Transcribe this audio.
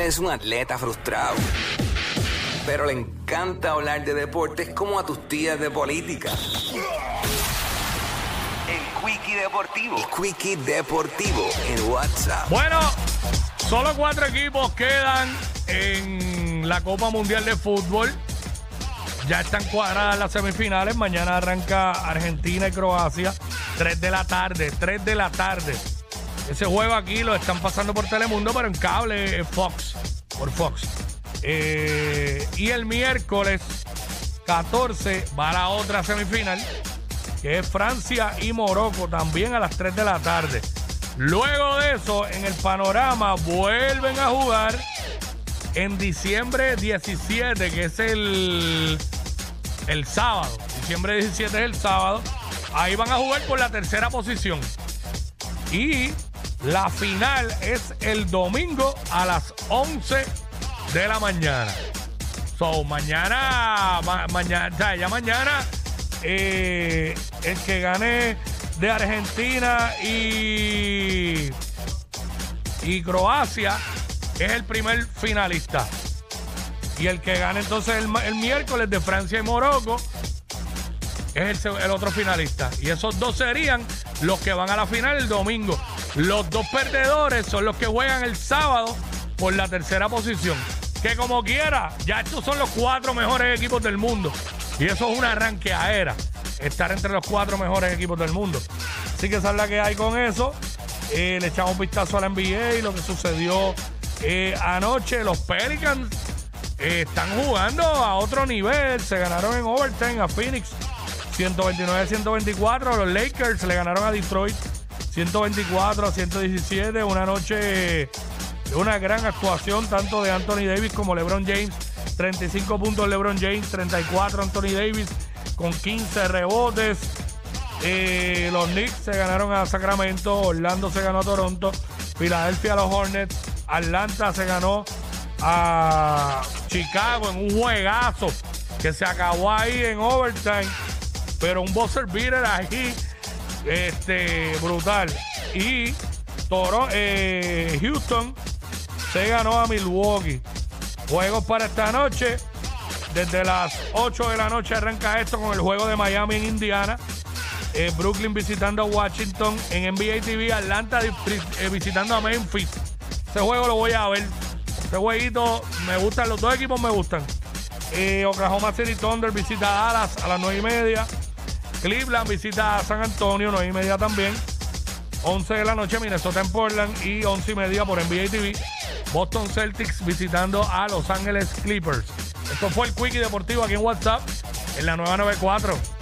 Él es un atleta frustrado, pero le encanta hablar de deportes como a tus tías de política. El Quickie Deportivo. El Quickie Deportivo en WhatsApp. Bueno, solo cuatro equipos quedan en la Copa Mundial de Fútbol. Ya están cuadradas las semifinales. Mañana arranca Argentina y Croacia. 3 de la tarde, 3 de la tarde. Ese juego aquí lo están pasando por Telemundo, pero en cable eh, Fox, por Fox. Eh, y el miércoles 14 va la otra semifinal, que es Francia y Morocco, también a las 3 de la tarde. Luego de eso, en el panorama, vuelven a jugar en diciembre 17, que es el, el sábado. Diciembre 17 es el sábado. Ahí van a jugar por la tercera posición. Y la final es el domingo a las 11 de la mañana. So, mañana, ma- mañana, ya mañana, eh, el que gane de Argentina y, y Croacia es el primer finalista. Y el que gane entonces el, el miércoles de Francia y Morocco es el, otro finalista. Y esos dos serían los que van a la final el domingo. Los dos perdedores son los que juegan el sábado por la tercera posición. Que como quiera, ya estos son los cuatro mejores equipos del mundo. Y eso es una ranqueadera. Estar entre los cuatro mejores equipos del mundo. Así que esa es la que hay con eso. Eh, le echamos un vistazo a la NBA y lo que sucedió eh, anoche. Los Pelicans eh, están jugando a otro nivel. Se ganaron en overtime a Phoenix 129-124. Los Lakers le ganaron a Detroit 124 a 117. Una noche de una gran actuación tanto de Anthony Davis como LeBron James. 35 puntos LeBron James, 34 Anthony Davis con 15 rebotes. Eh, los Knicks se ganaron a Sacramento, Orlando se ganó a Toronto, Filadelfia a los Hornets, Atlanta se ganó a Chicago en un juegazo que se acabó ahí en overtime, pero un buzzer beater ahí, este, brutal. Y Toro, eh, Houston se ganó a Milwaukee. Juegos para esta noche. Desde las 8 de la noche arranca esto con el juego de Miami en Indiana. Eh, Brooklyn visitando a Washington. En NBA TV, Atlanta eh, visitando a Memphis. Ese juego lo voy a ver. Este jueguito me gustan, los dos equipos me gustan. Oklahoma City Thunder visita a Dallas a las 9 y media. Cleveland visita a San Antonio, 9 y media también. 11 de la noche, Minnesota en Portland y 11 y media por NBA TV. Boston Celtics visitando a Los Ángeles Clippers. Esto fue el Quickie Deportivo aquí en WhatsApp en la nueva 94.